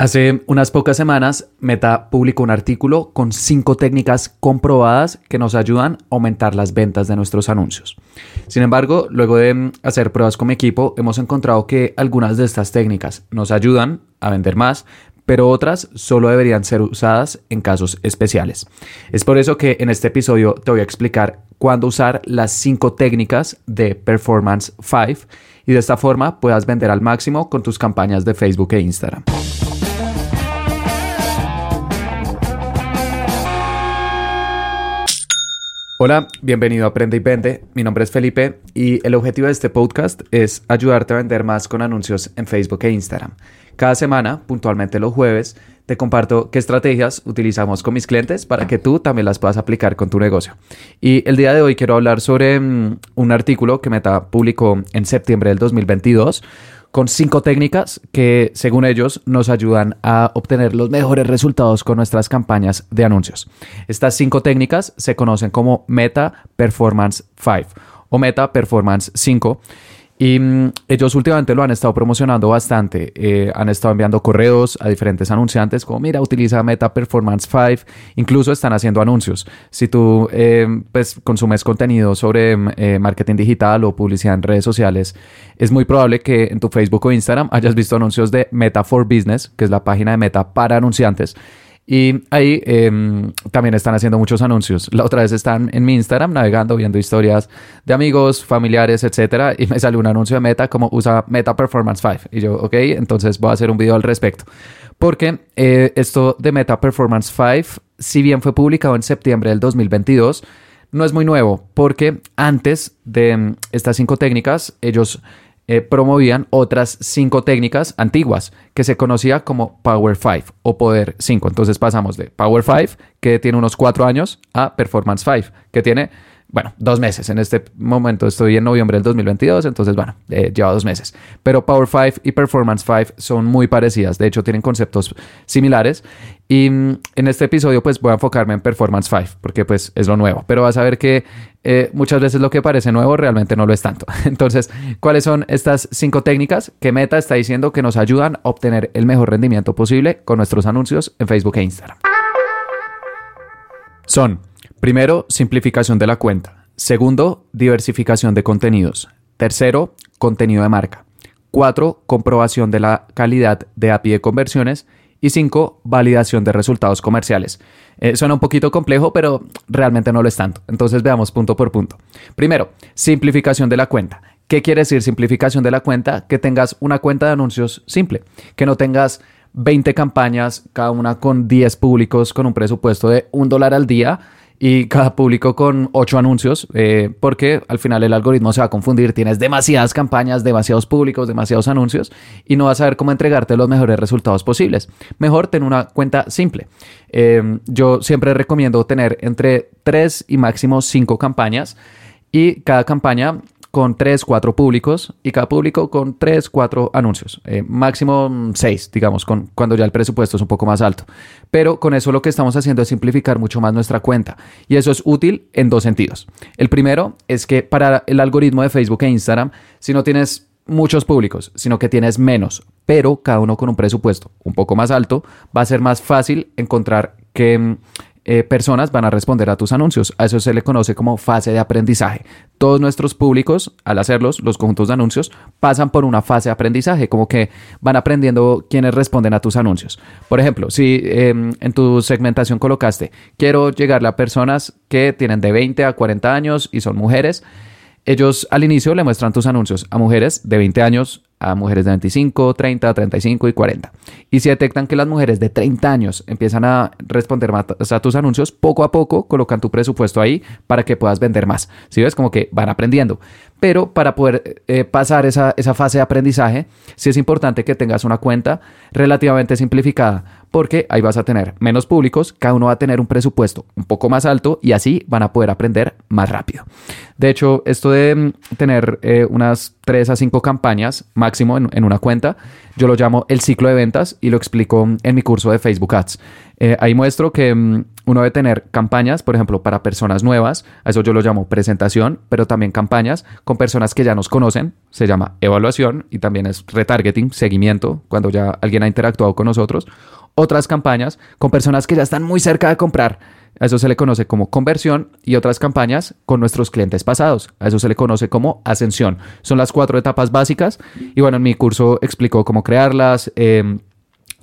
Hace unas pocas semanas, Meta publicó un artículo con cinco técnicas comprobadas que nos ayudan a aumentar las ventas de nuestros anuncios. Sin embargo, luego de mm, hacer pruebas con mi equipo, hemos encontrado que algunas de estas técnicas nos ayudan a vender más, pero otras solo deberían ser usadas en casos especiales. Es por eso que en este episodio te voy a explicar cuándo usar las cinco técnicas de Performance 5 y de esta forma puedas vender al máximo con tus campañas de Facebook e Instagram. Hola, bienvenido a Aprende y Vende. Mi nombre es Felipe y el objetivo de este podcast es ayudarte a vender más con anuncios en Facebook e Instagram. Cada semana, puntualmente los jueves, te comparto qué estrategias utilizamos con mis clientes para que tú también las puedas aplicar con tu negocio. Y el día de hoy quiero hablar sobre mm, un artículo que Meta publicó en septiembre del 2022 con cinco técnicas que, según ellos, nos ayudan a obtener los mejores resultados con nuestras campañas de anuncios. Estas cinco técnicas se conocen como Meta Performance 5 o Meta Performance 5 y mm, ellos últimamente lo han estado promocionando bastante. Eh, han estado enviando correos a diferentes anunciantes como, mira, utiliza Meta Performance 5. Incluso están haciendo anuncios. Si tú eh, pues, consumes contenido sobre mm, eh, marketing digital o publicidad en redes sociales, es muy probable que en tu Facebook o Instagram hayas visto anuncios de Meta for Business, que es la página de Meta para anunciantes. Y ahí em, también están haciendo muchos anuncios. La otra vez están en mi Instagram navegando, viendo historias de amigos, familiares, etcétera, y me salió un anuncio de Meta como usa Meta Performance 5. Y yo, ok, entonces voy a hacer un video al respecto. Porque eh, esto de Meta Performance 5, si bien fue publicado en septiembre del 2022, no es muy nuevo, porque antes de em, estas cinco técnicas, ellos eh, promovían otras cinco técnicas antiguas que se conocía como Power 5 o Poder 5. Entonces pasamos de Power 5, que tiene unos cuatro años, a Performance 5, que tiene bueno, dos meses. En este momento estoy en noviembre del 2022, entonces, bueno, eh, lleva dos meses. Pero Power 5 y Performance 5 son muy parecidas. De hecho, tienen conceptos similares. Y mm, en este episodio, pues voy a enfocarme en Performance 5, porque pues es lo nuevo. Pero vas a ver que eh, muchas veces lo que parece nuevo realmente no lo es tanto. Entonces, ¿cuáles son estas cinco técnicas que Meta está diciendo que nos ayudan a obtener el mejor rendimiento posible con nuestros anuncios en Facebook e Instagram? Son Primero, simplificación de la cuenta. Segundo, diversificación de contenidos. Tercero, contenido de marca. Cuatro, comprobación de la calidad de API de conversiones. Y cinco, validación de resultados comerciales. Eh, suena un poquito complejo, pero realmente no lo es tanto. Entonces veamos punto por punto. Primero, simplificación de la cuenta. ¿Qué quiere decir simplificación de la cuenta? Que tengas una cuenta de anuncios simple, que no tengas 20 campañas, cada una con 10 públicos, con un presupuesto de un dólar al día y cada público con ocho anuncios, eh, porque al final el algoritmo se va a confundir. Tienes demasiadas campañas, demasiados públicos, demasiados anuncios y no vas a saber cómo entregarte los mejores resultados posibles. Mejor tener una cuenta simple. Eh, yo siempre recomiendo tener entre tres y máximo cinco campañas y cada campaña con 3, 4 públicos y cada público con 3, 4 anuncios. Eh, máximo 6, digamos, con, cuando ya el presupuesto es un poco más alto. Pero con eso lo que estamos haciendo es simplificar mucho más nuestra cuenta. Y eso es útil en dos sentidos. El primero es que para el algoritmo de Facebook e Instagram, si no tienes muchos públicos, sino que tienes menos, pero cada uno con un presupuesto un poco más alto, va a ser más fácil encontrar que mm, eh, personas van a responder a tus anuncios. A eso se le conoce como fase de aprendizaje. Todos nuestros públicos, al hacerlos, los conjuntos de anuncios, pasan por una fase de aprendizaje, como que van aprendiendo quiénes responden a tus anuncios. Por ejemplo, si em, en tu segmentación colocaste, quiero llegarle a personas que tienen de 20 a 40 años y son mujeres, ellos al inicio le muestran tus anuncios a mujeres de 20 años, a mujeres de 25, 30, 35 y 40. Y si detectan que las mujeres de 30 años empiezan a responder más a tus anuncios, poco a poco colocan tu presupuesto ahí para que puedas vender más. Si ves, como que van aprendiendo. Pero para poder eh, pasar esa, esa fase de aprendizaje, sí es importante que tengas una cuenta relativamente simplificada porque ahí vas a tener menos públicos, cada uno va a tener un presupuesto un poco más alto y así van a poder aprender más rápido. De hecho, esto de mm, tener eh, unas 3 a 5 campañas máximo en, una cuenta, yo lo llamo el ciclo de ventas y lo explico en mi curso de Facebook Ads. Eh, ahí muestro que mm, uno debe tener campañas, por ejemplo, para personas nuevas, a eso yo lo llamo presentación, pero también campañas con personas que ya nos conocen, se llama evaluación y también es retargeting, seguimiento, cuando ya alguien ha interactuado con nosotros. Otras campañas con personas que ya están muy cerca de comprar, a eso se le conoce como conversión y otras campañas con nuestros clientes pasados. A eso se le conoce como ascensión. Son las cuatro etapas básicas y bueno, en mi curso explico cómo crearlas. Em,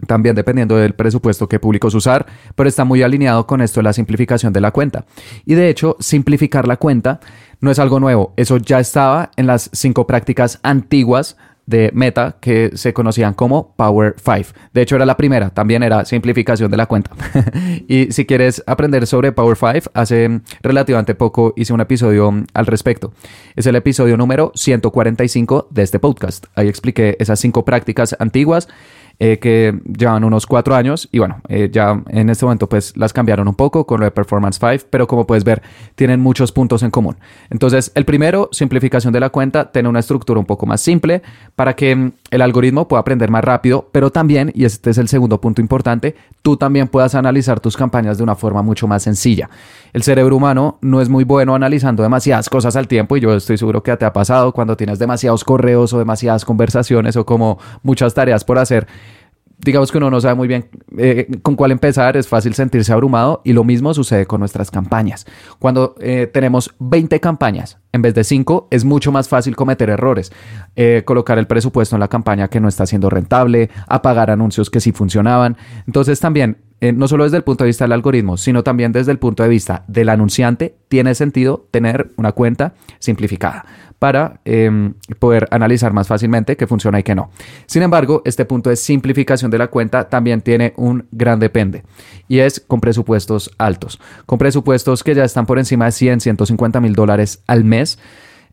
también dependiendo del presupuesto que públicos usar, pero está muy alineado con esto de la simplificación de la cuenta. Y de hecho, simplificar la cuenta no es algo nuevo, eso ya estaba en las cinco prácticas antiguas de Meta que se conocían como Power 5. De hecho, era la primera, también era simplificación de la cuenta. y si quieres aprender sobre Power 5, hace relativamente poco hice un episodio al respecto. Es el episodio número 145 de este podcast. Ahí expliqué esas cinco prácticas antiguas eh, que llevan unos cuatro años y bueno, eh, ya en este momento pues las cambiaron un poco con lo de Performance 5, pero como puedes ver tienen muchos puntos en común. Entonces el primero, simplificación de la cuenta, tener una estructura un poco más simple para que mm, el algoritmo pueda aprender más rápido, pero también, y este es el segundo punto importante, tú también puedas analizar tus campañas de una forma mucho más sencilla. El cerebro humano no es muy bueno analizando demasiadas cosas al tiempo y yo estoy seguro que te ha pasado cuando tienes demasiados correos o demasiadas conversaciones o como muchas tareas por hacer digamos que uno no sabe muy bien eh, con cuál empezar, es fácil sentirse abrumado y lo mismo sucede con nuestras campañas. Cuando eh, tenemos 20 campañas en vez de 5, es mucho más fácil cometer errores, eh, colocar el presupuesto en la campaña que no está siendo rentable, apagar anuncios que sí funcionaban. Entonces también no solo desde el punto de vista del algoritmo, sino también desde el punto de vista del anunciante, tiene sentido tener una cuenta simplificada para em, poder analizar más fácilmente qué funciona y qué no. Sin embargo, este punto de simplificación de la cuenta también tiene un gran depende y es con presupuestos altos, con presupuestos que ya están por encima de 100, 150 mil dólares al mes.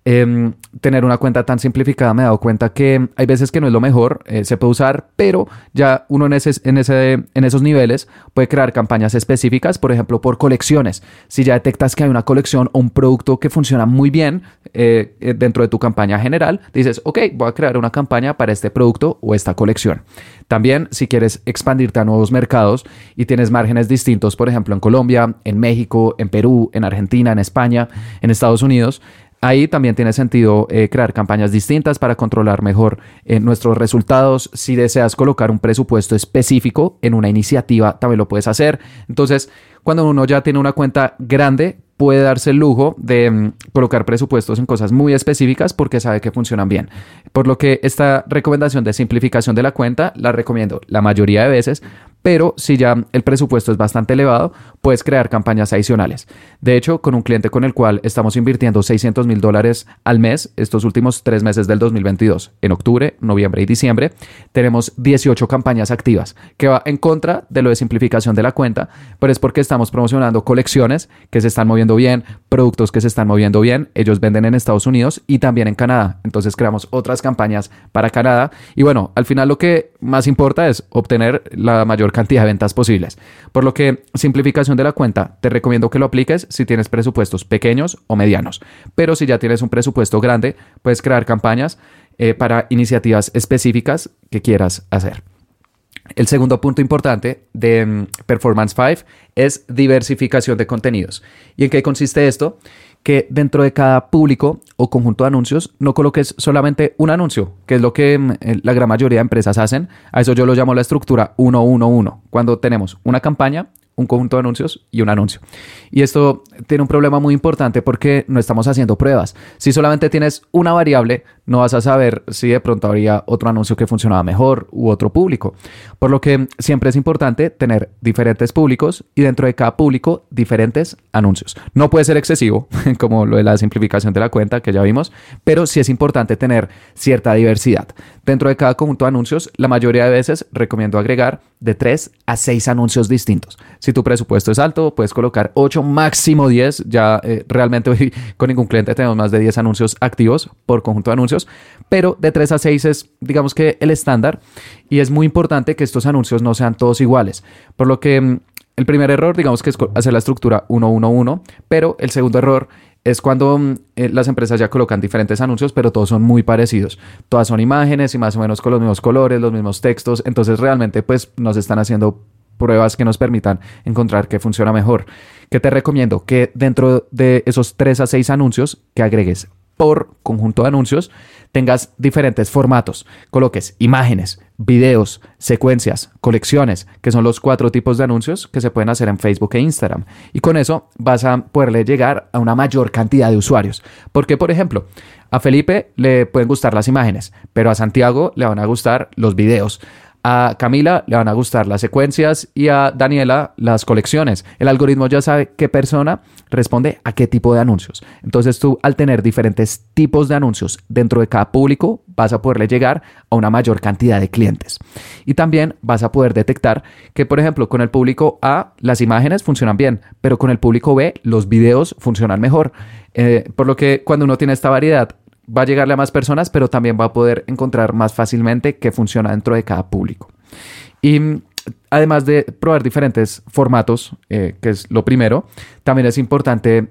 Em, tener una cuenta tan simplificada me he dado cuenta que hay veces que no es lo mejor, eh, se puede usar, pero ya uno en, ese, en, ese, en esos niveles puede crear campañas específicas, por ejemplo, por colecciones. Si ya detectas que hay una colección o un producto que funciona muy bien eh, eh, dentro de tu campaña general, dices, ok, voy a crear una campaña para este producto o esta colección. También, si quieres expandirte a nuevos mercados y tienes márgenes distintos, por ejemplo, en Colombia, en México, en Perú, en Argentina, en España, en Estados Unidos, Ahí también tiene sentido eh, crear campañas distintas para controlar mejor eh, nuestros resultados. Si deseas colocar un presupuesto específico en una iniciativa, también lo puedes hacer. Entonces, cuando uno ya tiene una cuenta grande, puede darse el lujo de mm, colocar presupuestos en cosas muy específicas porque sabe que funcionan bien. Por lo que esta recomendación de simplificación de la cuenta la recomiendo la mayoría de veces pero si ya el presupuesto es bastante elevado, puedes crear campañas adicionales. De hecho, con un cliente con el cual estamos invirtiendo 600 mil dólares al mes estos últimos tres meses del 2022, en octubre, noviembre y diciembre, tenemos 18 campañas activas, que va en contra de lo de simplificación de la cuenta, pero es porque estamos promocionando colecciones que se están moviendo bien, productos que se están moviendo bien, ellos venden en Estados Unidos y también en Canadá. Entonces creamos otras campañas para Canadá y bueno, al final lo que más importa es obtener la mayor cantidad de ventas posibles. Por lo que simplificación de la cuenta, te recomiendo que lo apliques si tienes presupuestos pequeños o medianos. Pero si ya tienes un presupuesto grande, puedes crear campañas eh, para iniciativas específicas que quieras hacer. El segundo punto importante de mm, Performance 5 es diversificación de contenidos. ¿Y en qué consiste esto? Que dentro de cada público o conjunto de anuncios no coloques solamente un anuncio, que es lo que mm, la gran mayoría de empresas hacen. A eso yo lo llamo la estructura 111, cuando tenemos una campaña, un conjunto de anuncios y un anuncio. Y esto tiene un problema muy importante porque no estamos haciendo pruebas. Si solamente tienes una variable, no vas a saber si de pronto habría otro anuncio que funcionaba mejor u otro público. Por lo que siempre es importante tener diferentes públicos y dentro de cada público diferentes anuncios. No puede ser excesivo, como lo de la simplificación de la cuenta que ya vimos, pero sí es importante tener cierta diversidad. Dentro de cada conjunto de anuncios, la mayoría de veces recomiendo agregar de 3 a 6 anuncios distintos. Si tu presupuesto es alto, puedes colocar 8, máximo 10. Ya eh, realmente hoy con ningún cliente tenemos más de 10 anuncios activos por conjunto de anuncios pero de 3 a 6 es, digamos que, el estándar y es muy importante que estos anuncios no sean todos iguales. Por lo que mm, el primer error, digamos que es hacer la estructura 1-1-1, pero el segundo error es cuando mm, eh, las empresas ya colocan diferentes anuncios, pero todos son muy parecidos. Todas son imágenes y más o menos con los mismos colores, los mismos textos. Entonces realmente pues nos están haciendo pruebas que nos permitan encontrar qué funciona mejor. ¿Qué te recomiendo? Que dentro de esos 3 a 6 anuncios que agregues por conjunto de anuncios tengas diferentes formatos. Coloques imágenes, videos, secuencias, colecciones, que son los cuatro tipos de anuncios que se pueden hacer en Facebook e Instagram. Y con eso vas a poderle llegar a una mayor cantidad de usuarios. Porque, por ejemplo, a Felipe le pueden gustar las imágenes, pero a Santiago le van a gustar los videos. A Camila le van a gustar las secuencias y a Daniela las colecciones. El algoritmo ya sabe qué persona responde a qué tipo de anuncios. Entonces tú al tener diferentes tipos de anuncios dentro de cada público vas a poderle llegar a una mayor cantidad de clientes. Y también vas a poder detectar que, por ejemplo, con el público A las imágenes funcionan bien, pero con el público B los videos funcionan mejor. Eh, por lo que cuando uno tiene esta variedad va a llegarle a más personas, pero también va a poder encontrar más fácilmente qué funciona dentro de cada público. Y mm, además de probar diferentes formatos, eh, que es lo primero, también es importante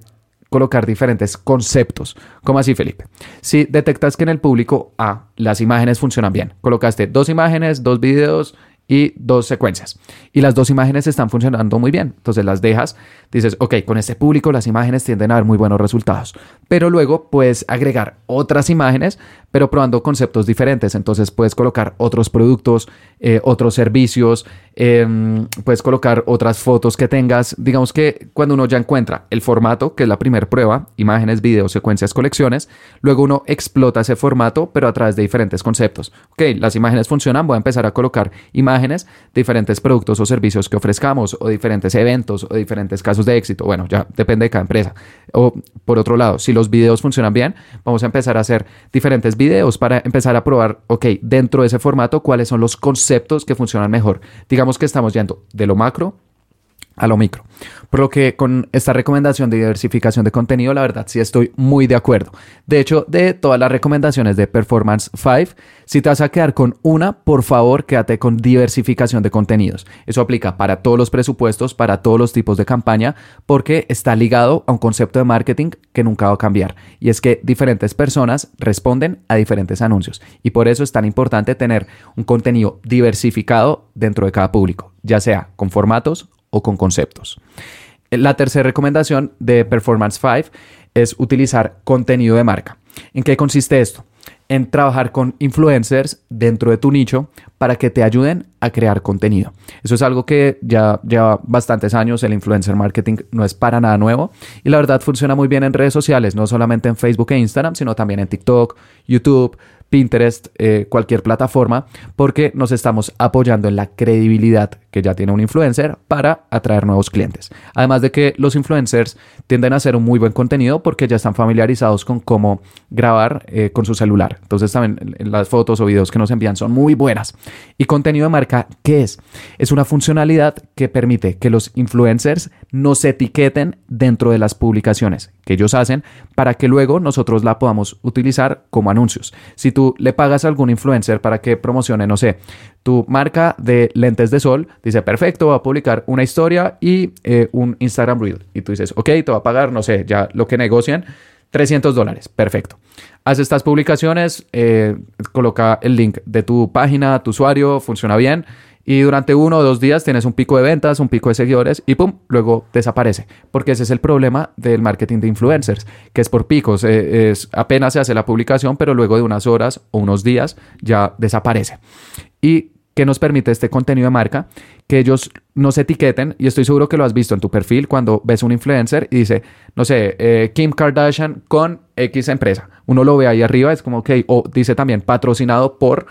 colocar diferentes conceptos. ¿Cómo así, Felipe? Si detectas que en el público A las imágenes funcionan bien, colocaste dos imágenes, dos videos y dos secuencias. Y las dos imágenes están funcionando muy bien. Entonces las dejas, dices, ok, con este público las imágenes tienden a dar muy buenos resultados. Pero luego puedes agregar otras imágenes, pero probando conceptos diferentes. Entonces puedes colocar otros productos, eh, otros servicios, em, puedes colocar otras fotos que tengas. Digamos que cuando uno ya encuentra el formato, que es la primera prueba, imágenes, videos, secuencias, colecciones, luego uno explota ese formato, pero a través de diferentes conceptos. Ok, las imágenes funcionan, voy a empezar a colocar imágenes, diferentes productos o servicios que ofrezcamos, o diferentes eventos, o diferentes casos de éxito. Bueno, ya depende de cada empresa. O por otro lado, si los videos funcionan bien, vamos a empezar a hacer diferentes videos para empezar a probar, ok, dentro de ese formato, cuáles son los conceptos que funcionan mejor. Digamos que estamos yendo de lo macro a lo micro. Por lo que con esta recomendación de diversificación de contenido, la verdad sí estoy muy de acuerdo. De hecho, de todas las recomendaciones de Performance 5, si te vas a quedar con una, por favor, quédate con diversificación de contenidos. Eso aplica para todos los presupuestos, para todos los tipos de campaña, porque está ligado a un concepto de marketing que nunca va a cambiar. Y es que diferentes personas responden a diferentes anuncios. Y por eso es tan importante tener un contenido diversificado dentro de cada público, ya sea con formatos o con conceptos. La tercera recomendación de Performance 5 es utilizar contenido de marca. ¿En qué consiste esto? En trabajar con influencers dentro de tu nicho para que te ayuden a crear contenido. Eso es algo que ya lleva bastantes años. El influencer marketing no es para nada nuevo y la verdad funciona muy bien en redes sociales, no solamente en Facebook e Instagram, sino también en TikTok, YouTube, Pinterest, eh, cualquier plataforma, porque nos estamos apoyando en la credibilidad que ya tiene un influencer para atraer nuevos clientes. Además de que los influencers tienden a hacer un muy buen contenido porque ya están familiarizados con cómo grabar eh, con su celular. Entonces también las fotos o videos que nos envían son muy buenas. Y contenido de marca, ¿qué es? Es una funcionalidad que permite que los influencers nos etiqueten dentro de las publicaciones que ellos hacen para que luego nosotros la podamos utilizar como anuncios. Si tú le pagas a algún influencer para que promocione, no sé, tu marca de lentes de sol, dice, perfecto, va a publicar una historia y eh, un Instagram Reel. Y tú dices, ok, te va a pagar, no sé, ya lo que negocian, 300 dólares, perfecto. Haz estas publicaciones, eh, coloca el link de tu página, tu usuario, funciona bien y durante uno o dos días tienes un pico de ventas, un pico de seguidores y pum, luego desaparece. Porque ese es el problema del marketing de influencers, que es por picos. Eh, es, apenas se hace la publicación, pero luego de unas horas o unos días ya desaparece. Y ¿Qué nos permite este contenido de marca? Que ellos nos etiqueten, y estoy seguro que lo has visto en tu perfil cuando ves un influencer y dice, no sé, eh, Kim Kardashian con X empresa. Uno lo ve ahí arriba, es como, ok, o dice también patrocinado por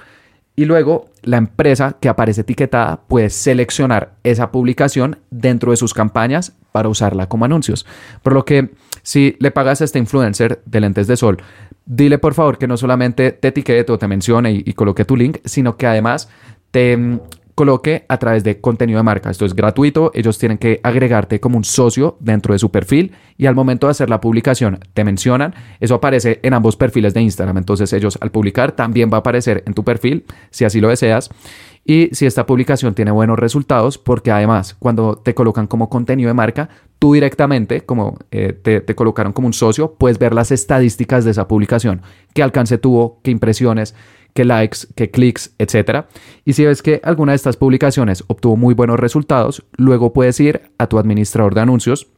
y luego la empresa que aparece etiquetada puede seleccionar esa publicación dentro de sus campañas para usarla como anuncios. Por lo que si le pagas a este influencer de lentes de sol, dile por favor que no solamente te etiquete o te mencione y, coloque tu link, sino que además te, coloque a través de contenido de marca. Esto es gratuito, ellos tienen que agregarte como un socio dentro de su perfil y al momento de hacer la publicación te mencionan, eso aparece en ambos perfiles de Instagram, entonces ellos al publicar también va a aparecer en tu perfil si así lo deseas. Y si esta publicación tiene buenos resultados, porque además cuando te colocan como contenido de marca, tú directamente, como eh, te, te, colocaron como un socio, puedes ver las estadísticas de esa publicación, qué alcance tuvo, qué impresiones, qué likes, qué clics, etc. Y si ves que alguna de estas publicaciones obtuvo muy buenos resultados, luego puedes ir a tu administrador de anuncios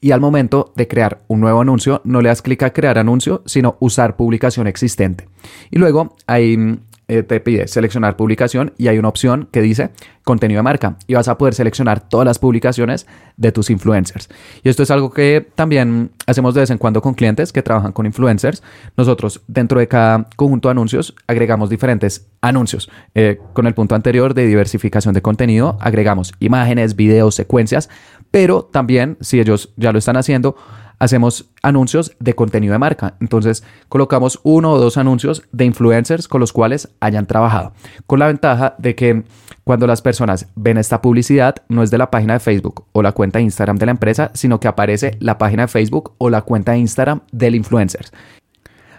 y al momento de crear un nuevo anuncio, no le das clic a crear anuncio, sino usar publicación existente. Y luego hay eh, te pide seleccionar publicación y hay una opción que dice contenido de marca y vas a poder seleccionar todas las publicaciones de tus influencers. Y esto es algo que también hacemos de vez en cuando con clientes que trabajan con influencers. Nosotros dentro de cada conjunto de anuncios agregamos diferentes anuncios. Eh, con el punto anterior de diversificación de contenido agregamos imágenes, videos, secuencias, pero también si ellos ya lo están haciendo, hacemos anuncios de contenido de marca. Entonces colocamos uno o dos anuncios de influencers con los cuales hayan trabajado. Con la ventaja de que cuando las personas ven esta publicidad no es de la página de Facebook o la cuenta de Instagram de la empresa, sino que aparece la página de Facebook o la cuenta de Instagram del influencer.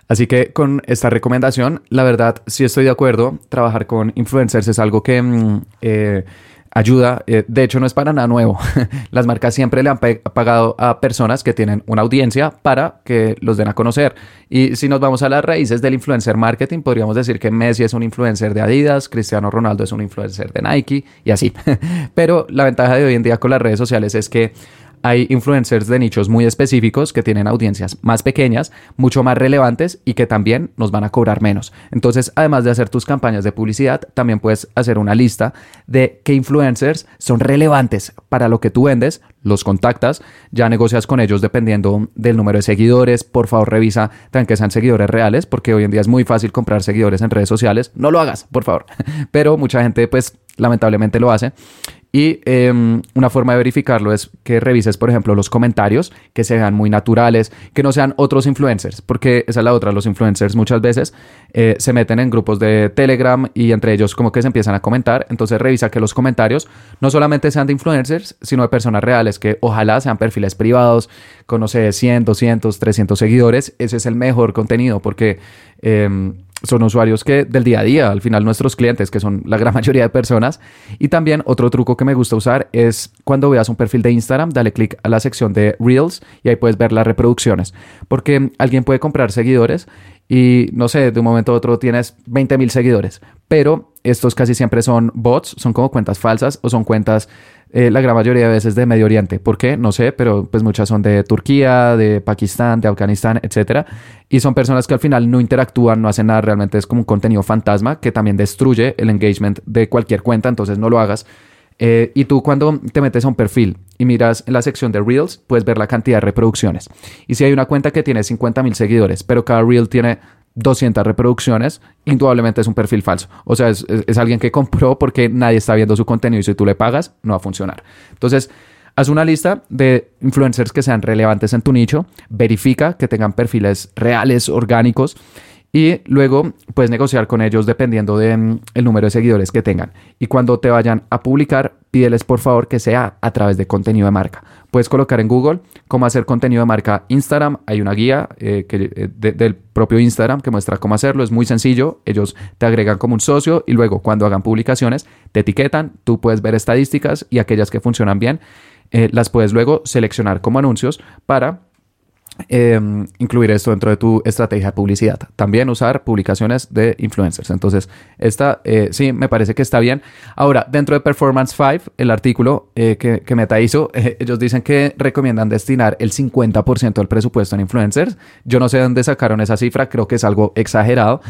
Así que con esta recomendación, la verdad, sí estoy de acuerdo. Trabajar con influencers es algo que... Mm, eh, ayuda. Eh, de hecho, no es para nada nuevo. Las marcas siempre le han pagado a personas que tienen una audiencia para que los den a conocer. Y si nos vamos a las raíces del influencer marketing, podríamos decir que Messi es un influencer de Adidas, Cristiano Ronaldo es un influencer de Nike y así. Pero la ventaja de hoy en día con las redes sociales es que hay influencers de nichos muy específicos que tienen audiencias más pequeñas, mucho más relevantes y que también nos van a cobrar menos. Entonces, además de hacer tus campañas de publicidad, también puedes hacer una lista de qué influencers son relevantes para lo que tú vendes, los contactas, ya negocias con ellos dependiendo del número de seguidores. Por favor, revisa también que sean seguidores reales, porque hoy en día es muy fácil comprar seguidores en redes sociales. No lo hagas, por favor. Pero mucha gente, pues, lamentablemente lo hace. Y em, una forma de verificarlo es que revises, por ejemplo, los comentarios, que sean muy naturales, que no sean otros influencers, porque esa es la otra, los influencers muchas veces eh, se meten en grupos de Telegram y entre ellos como que se empiezan a comentar, entonces revisa que los comentarios no solamente sean de influencers, sino de personas reales, que ojalá sean perfiles privados, con, no sé, 100, 200, 300 seguidores, ese es el mejor contenido, porque... Em, son usuarios que del día a día, al final nuestros clientes, que son la gran mayoría de personas. Y también otro truco que me gusta usar es cuando veas un perfil de Instagram, dale clic a la sección de Reels y ahí puedes ver las reproducciones. Porque alguien puede comprar seguidores y no sé, de un momento a otro tienes 20 mil seguidores, pero estos casi siempre son bots, son como cuentas falsas o son cuentas eh, la gran mayoría de veces de Medio Oriente. ¿Por qué? No sé, pero pues muchas son de Turquía, de Pakistán, de Afganistán, etcétera. Y son personas que al final no interactúan, no hacen nada, realmente es como un contenido fantasma que también destruye el engagement de cualquier cuenta, entonces no lo hagas. Eh, y tú cuando te metes a un perfil y miras en la sección de Reels, puedes ver la cantidad de reproducciones. Y si hay una cuenta que tiene 50 mil seguidores, pero cada Reel tiene 200 reproducciones, indudablemente es un perfil falso. O sea, es, alguien que compró porque nadie está viendo su contenido y si tú le pagas, no va a funcionar. Entonces, haz una lista de influencers que sean relevantes en tu nicho, verifica que tengan perfiles reales, orgánicos y luego puedes negociar con ellos dependiendo del mm, número de seguidores que tengan. Y cuando te vayan a publicar, pídeles por favor que sea a través de contenido de marca. Puedes colocar en Google cómo hacer contenido de marca Instagram. Hay una guía eh, que, eh, del propio Instagram que muestra cómo hacerlo. Es muy sencillo. Ellos te agregan como un socio y luego cuando hagan publicaciones te etiquetan. Tú puedes ver estadísticas y aquellas que funcionan bien eh, las puedes luego seleccionar como anuncios para Em, incluir esto dentro de tu estrategia de publicidad. También usar publicaciones de influencers. Entonces, esta eh, sí me parece que está bien. Ahora, dentro de Performance 5, el artículo eh, que, Meta hizo, eh, ellos dicen que recomiendan destinar el 50% del presupuesto en influencers. Yo no sé dónde sacaron esa cifra, creo que es algo exagerado.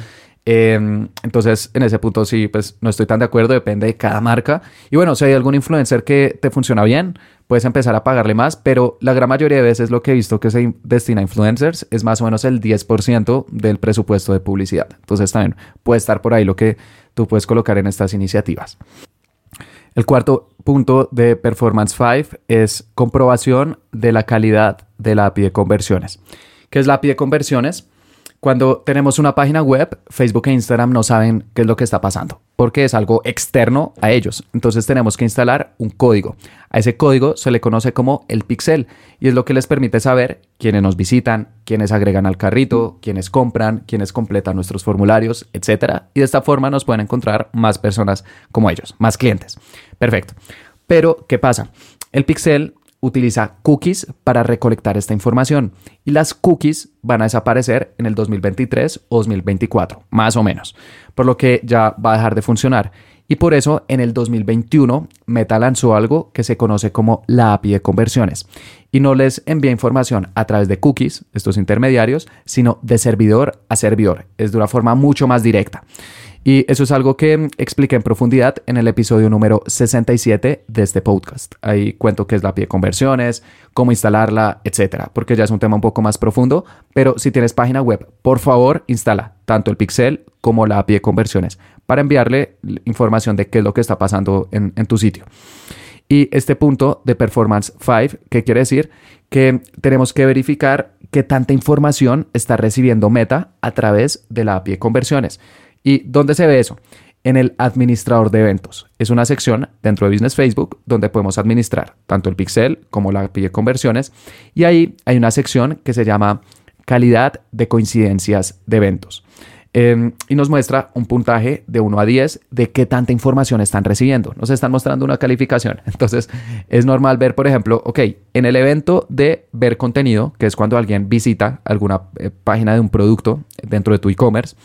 Em, entonces, en ese punto sí, pues no estoy tan de acuerdo, depende de cada marca. Y bueno, si hay algún influencer que te funciona bien, puedes empezar a pagarle más, pero la gran mayoría de veces lo que he visto que se destina a influencers es más o menos el 10% del presupuesto de publicidad. Entonces también puede estar por ahí lo que tú puedes colocar en estas iniciativas. El cuarto punto de Performance 5 es comprobación de la calidad de la API de conversiones. ¿Qué es la API de conversiones? Cuando tenemos una página web, Facebook e Instagram no saben qué es lo que está pasando, porque es algo externo a ellos. Entonces tenemos que instalar un código. A ese código se le conoce como el pixel y es lo que les permite saber quiénes nos visitan, quiénes agregan al carrito, quiénes compran, quiénes completan nuestros formularios, etc. Y de esta forma nos pueden encontrar más personas como ellos, más clientes. Perfecto. Pero, ¿qué pasa? El pixel utiliza cookies para recolectar esta información y las cookies van a desaparecer en el 2023 o 2024, más o menos, por lo que ya va a dejar de funcionar. Y por eso en el 2021 Meta lanzó algo que se conoce como la API de conversiones y no les envía información a través de cookies, estos intermediarios, sino de servidor a servidor, es de una forma mucho más directa. Y eso es algo que expliqué en profundidad en el episodio número 67 de este podcast. Ahí cuento qué es la API de conversiones, cómo instalarla, etcétera, porque ya es un tema un poco más profundo. Pero si tienes página web, por favor, instala tanto el pixel como la API de conversiones para enviarle información de qué es lo que está pasando en, tu sitio. Y este punto de Performance 5, ¿qué quiere decir? Que tenemos que verificar qué tanta información está recibiendo Meta a través de la API de conversiones. ¿Y dónde se ve eso? En el administrador de eventos. Es una sección dentro de Business Facebook donde podemos administrar tanto el pixel como la API de conversiones. Y ahí hay una sección que se llama calidad de coincidencias de eventos. Em, y nos muestra un puntaje de 1 a 10 de qué tanta información están recibiendo. Nos están mostrando una calificación. Entonces, es normal ver, por ejemplo, ok, en el evento de ver contenido, que es cuando alguien visita alguna eh, página de un producto dentro de tu e-commerce,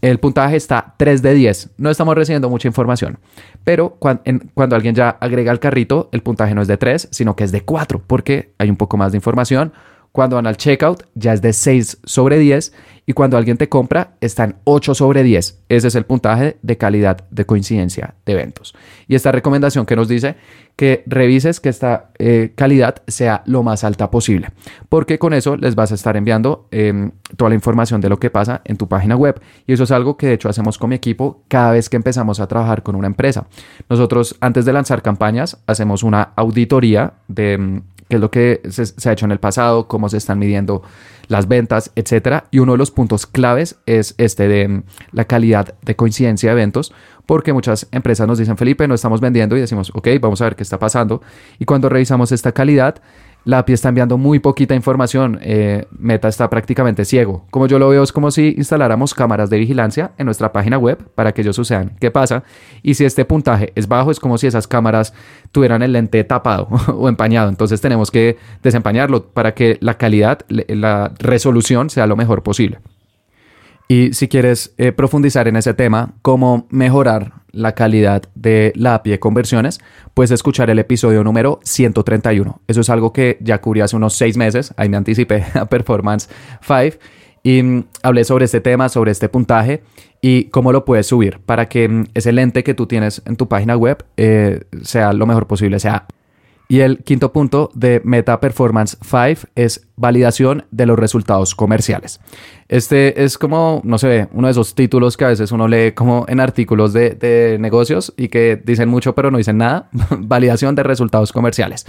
el puntaje está 3 de 10. No estamos recibiendo mucha información. Pero cuando, alguien ya agrega al carrito, el puntaje no es de 3, sino que es de 4, porque hay un poco más de información. Cuando van al checkout, ya es de 6 sobre 10 y cuando alguien te compra está en 8 sobre 10. Ese es el puntaje de calidad de coincidencia de eventos. Y esta recomendación que nos dice que revises que esta eh, calidad sea lo más alta posible, porque con eso les vas a estar enviando em, toda la información de lo que pasa en tu página web. Y eso es algo que de hecho hacemos con mi equipo cada vez que empezamos a trabajar con una empresa. Nosotros antes de lanzar campañas hacemos una auditoría de em, qué es lo que se, ha hecho en el pasado, cómo se están midiendo las ventas, etcétera. Y uno de los puntos claves es este de mm, la calidad de coincidencia de eventos, porque muchas empresas nos dicen, Felipe, no estamos vendiendo y decimos, ok, vamos a ver qué está pasando. Y cuando revisamos esta calidad, la API está enviando muy poquita información. Eh, Meta está prácticamente ciego. Como yo lo veo, es como si instaláramos cámaras de vigilancia en nuestra página web para que ellos sucedan qué pasa. Y si este puntaje es bajo, es como si esas cámaras tuvieran el lente tapado o empañado. Entonces tenemos que desempañarlo para que la calidad, la resolución sea lo mejor posible. Y si quieres eh, profundizar en ese tema, cómo mejorar la calidad de la API de conversiones, puedes escuchar el episodio número 131. Eso es algo que ya cubrí hace unos seis meses, ahí me anticipé a Performance 5 y mm, hablé sobre este tema, sobre este puntaje y cómo lo puedes subir para que mm, ese lente que tú tienes en tu página web eh, sea lo mejor posible, sea y el quinto punto de Meta Performance 5 es validación de los resultados comerciales. Este es como, no sé, uno de esos títulos que a veces uno lee como en artículos de, de negocios y que dicen mucho pero no dicen nada. validación de resultados comerciales.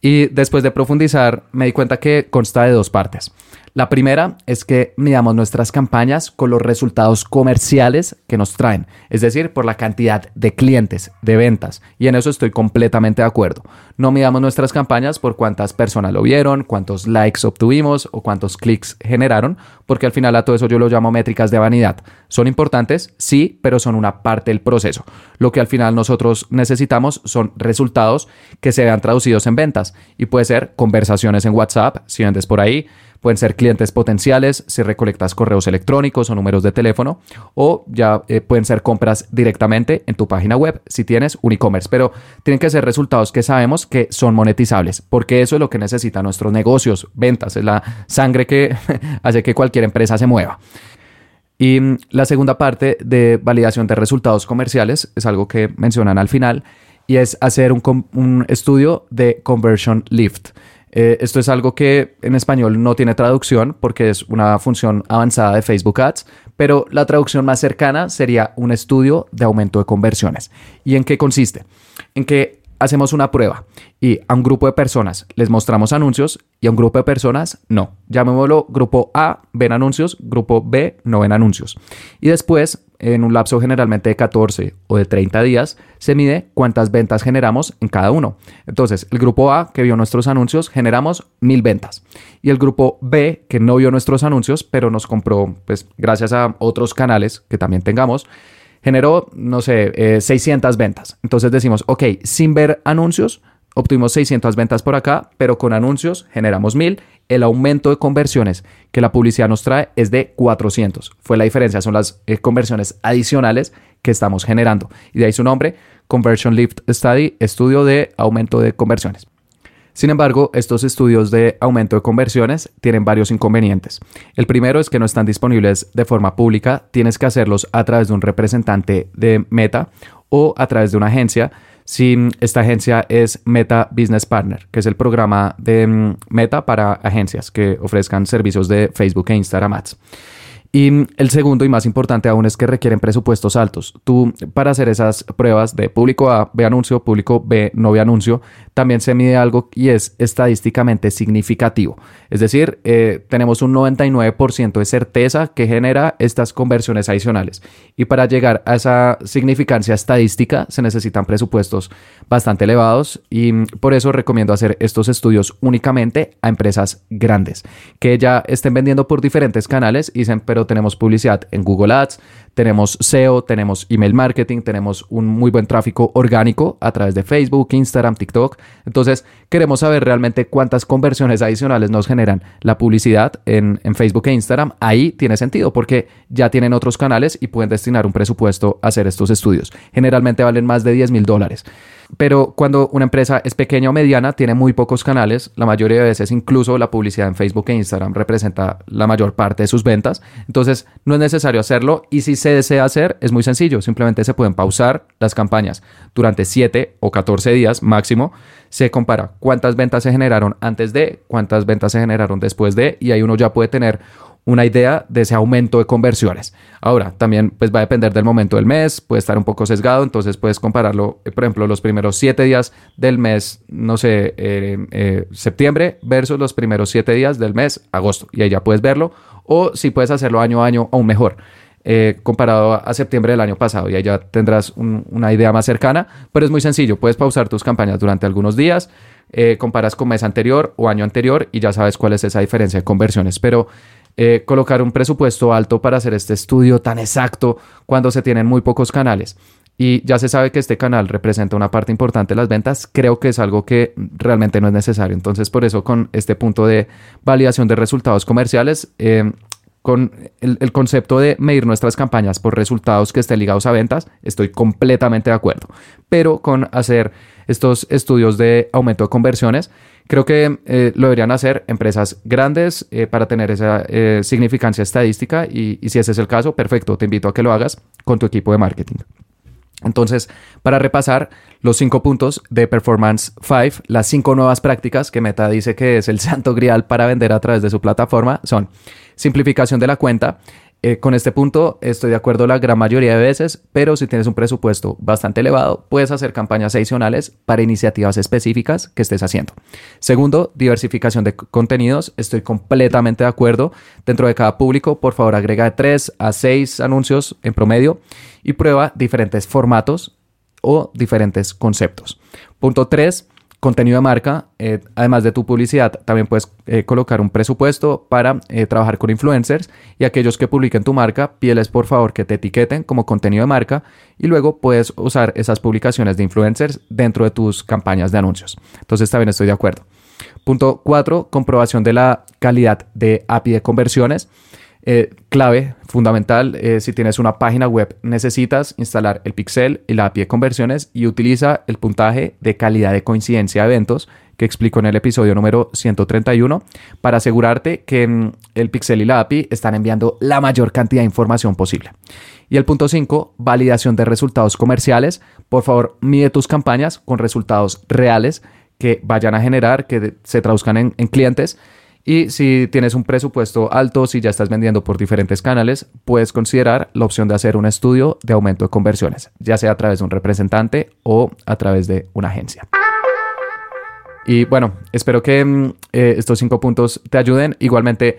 Y después de profundizar me di cuenta que consta de dos partes. La primera es que midamos nuestras campañas con los resultados comerciales que nos traen, es decir, por la cantidad de clientes, de ventas. Y en eso estoy completamente de acuerdo. No midamos nuestras campañas por cuántas personas lo vieron, cuántos likes obtuvimos o cuántos clics generaron, porque al final a todo eso yo lo llamo métricas de vanidad. ¿Son importantes? Sí, pero son una parte del proceso. Lo que al final nosotros necesitamos son resultados que se vean traducidos en ventas. Y puede ser conversaciones en WhatsApp, si vendes por ahí, Pueden ser clientes potenciales si recolectas correos electrónicos o números de teléfono o ya eh, pueden ser compras directamente en tu página web si tienes un e-commerce, pero tienen que ser resultados que sabemos que son monetizables, porque eso es lo que necesitan nuestros negocios, ventas, es la sangre que hace que cualquier empresa se mueva. Y mm, la segunda parte de validación de resultados comerciales es algo que mencionan al final y es hacer un, un estudio de conversion lift. Eh, esto es algo que en español no tiene traducción porque es una función avanzada de Facebook Ads, pero la traducción más cercana sería un estudio de aumento de conversiones. ¿Y en qué consiste? En que hacemos una prueba y a un grupo de personas les mostramos anuncios y a un grupo de personas no. Llamémoslo grupo A, ven anuncios, grupo B, no ven anuncios. Y después, en un lapso generalmente de 14 o de 30 días, se mide cuántas ventas generamos en cada uno. Entonces, el grupo A que vio nuestros anuncios, generamos mil ventas. Y el grupo B que no vio nuestros anuncios, pero nos compró, pues gracias a otros canales que también tengamos, generó, no sé, 600 eh, ventas. Entonces decimos, ok, sin ver anuncios, obtuvimos 600 ventas por acá, pero con anuncios generamos 1000. El aumento de conversiones que la publicidad nos trae es de 400. Fue la diferencia, son las eh, conversiones adicionales que estamos generando. Y de ahí su nombre, Conversion Lift Study, estudio de aumento de conversiones. Sin embargo, estos estudios de aumento de conversiones tienen varios inconvenientes. El primero es que no están disponibles de forma pública, tienes que hacerlos a través de un representante de Meta o a través de una agencia. Si esta agencia es Meta Business Partner, que es el programa de mm, Meta para agencias que ofrezcan servicios de Facebook e Instagram Ads. Y el segundo y más importante aún es que requieren presupuestos altos. Tú para hacer esas pruebas de público A, ve anuncio, público B, no ve anuncio, también se mide algo y es estadísticamente significativo. Es decir, eh, tenemos un 99% de certeza que genera estas conversiones adicionales. Y para llegar a esa significancia estadística se necesitan presupuestos bastante elevados y por eso recomiendo hacer estos estudios únicamente a empresas grandes que ya estén vendiendo por diferentes canales y dicen, pero tenemos publicidad en Google Ads, tenemos SEO, tenemos email marketing, tenemos un muy buen tráfico orgánico a través de Facebook, Instagram, TikTok. Entonces, queremos saber realmente cuántas conversiones adicionales nos generan la publicidad en, Facebook e Instagram. Ahí tiene sentido porque ya tienen otros canales y pueden destinar un presupuesto a hacer estos estudios. Generalmente valen más de 10 mil dólares. Pero cuando una empresa es pequeña o mediana, tiene muy pocos canales, la mayoría de veces incluso la publicidad en Facebook e Instagram representa la mayor parte de sus ventas. Entonces no es necesario hacerlo y si se desea hacer es muy sencillo, simplemente se pueden pausar las campañas durante 7 o 14 días máximo. Se compara cuántas ventas se generaron antes de, cuántas ventas se generaron después de y ahí uno ya puede tener una idea de ese aumento de conversiones. Ahora, también pues va a depender del momento del mes, puede estar un poco sesgado, entonces puedes compararlo, eh, por ejemplo, los primeros siete días del mes, no sé, eh, eh, septiembre versus los primeros siete días del mes, agosto, y ahí ya puedes verlo, o si puedes hacerlo año a año aún mejor. comparado a septiembre del año pasado y ahí ya tendrás una idea más cercana, pero es muy sencillo, puedes pausar tus campañas durante algunos días, comparas con mes anterior o año anterior y ya sabes cuál es esa diferencia de conversiones, pero eh, colocar un presupuesto alto para hacer este estudio tan exacto cuando se tienen muy pocos canales y ya se sabe que este canal representa una parte importante de las ventas, creo que es algo que realmente no es necesario. Entonces, por eso con este punto de validación de resultados comerciales, eh, con el, el, concepto de medir nuestras campañas por resultados que estén ligados a ventas, estoy completamente de acuerdo. Pero con hacer estos estudios de aumento de conversiones, Creo que eh, lo deberían hacer empresas grandes eh, para tener esa eh, significancia estadística y, y si ese es el caso, perfecto, te invito a que lo hagas con tu equipo de marketing. Entonces, para repasar los cinco puntos de Performance 5, las cinco nuevas prácticas que Meta dice que es el santo grial para vender a través de su plataforma son simplificación de la cuenta, eh, con este punto estoy de acuerdo la gran mayoría de veces, pero si tienes un presupuesto bastante elevado, puedes hacer campañas adicionales para iniciativas específicas que estés haciendo. Segundo, diversificación de contenidos. Estoy completamente de acuerdo. Dentro de cada público, por favor, agrega de 3 a 6 anuncios en promedio y prueba diferentes formatos o diferentes conceptos. Punto 3 contenido de marca, eh, además de tu publicidad, también puedes eh, colocar un presupuesto para eh, trabajar con influencers y aquellos que publiquen tu marca, pídeles por favor que te etiqueten como contenido de marca y luego puedes usar esas publicaciones de influencers dentro de tus campañas de anuncios. Entonces también estoy de acuerdo. Punto 4, comprobación de la calidad de API de conversiones. Eh, clave, fundamental, eh, si tienes una página web, necesitas instalar el pixel y la API de conversiones y utiliza el puntaje de calidad de coincidencia de eventos que explico en el episodio número 131 para asegurarte que mm, el pixel y la API están enviando la mayor cantidad de información posible. Y el punto 5, validación de resultados comerciales. Por favor, mide tus campañas con resultados reales que vayan a generar, que se traduzcan en clientes Y si tienes un presupuesto alto, si ya estás vendiendo por diferentes canales, puedes considerar la opción de hacer un estudio de aumento de conversiones, ya sea a través de un representante o a través de una agencia. Y bueno, espero que mm, eh, estos cinco puntos te ayuden. Igualmente,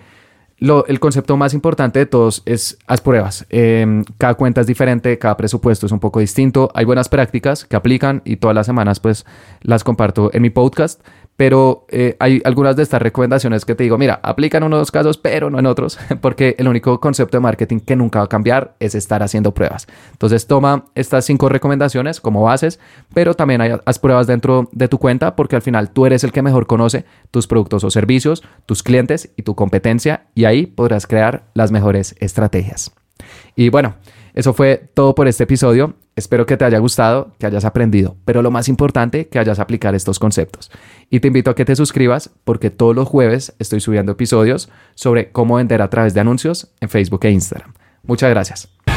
el concepto más importante de todos es haz pruebas. Em, cada cuenta es diferente, cada presupuesto es un poco distinto. Hay buenas prácticas que aplican y todas las semanas pues las comparto en mi podcast pero eh, hay algunas de estas recomendaciones que te digo, mira, aplican en unos casos, pero no en otros, porque el único concepto de marketing que nunca va a cambiar es estar haciendo pruebas. Entonces toma estas cinco recomendaciones como bases, pero también haz pruebas dentro de tu cuenta, porque al final tú eres el que mejor conoce tus productos o servicios, tus clientes y tu competencia, y ahí podrás crear las mejores estrategias. Y bueno, eso fue todo por este episodio. Espero que te haya gustado, que hayas aprendido, pero lo más importante, que hayas aplicar estos conceptos. Y te invito a que te suscribas porque todos los jueves estoy subiendo episodios sobre cómo vender a través de anuncios en Facebook e Instagram. Muchas gracias.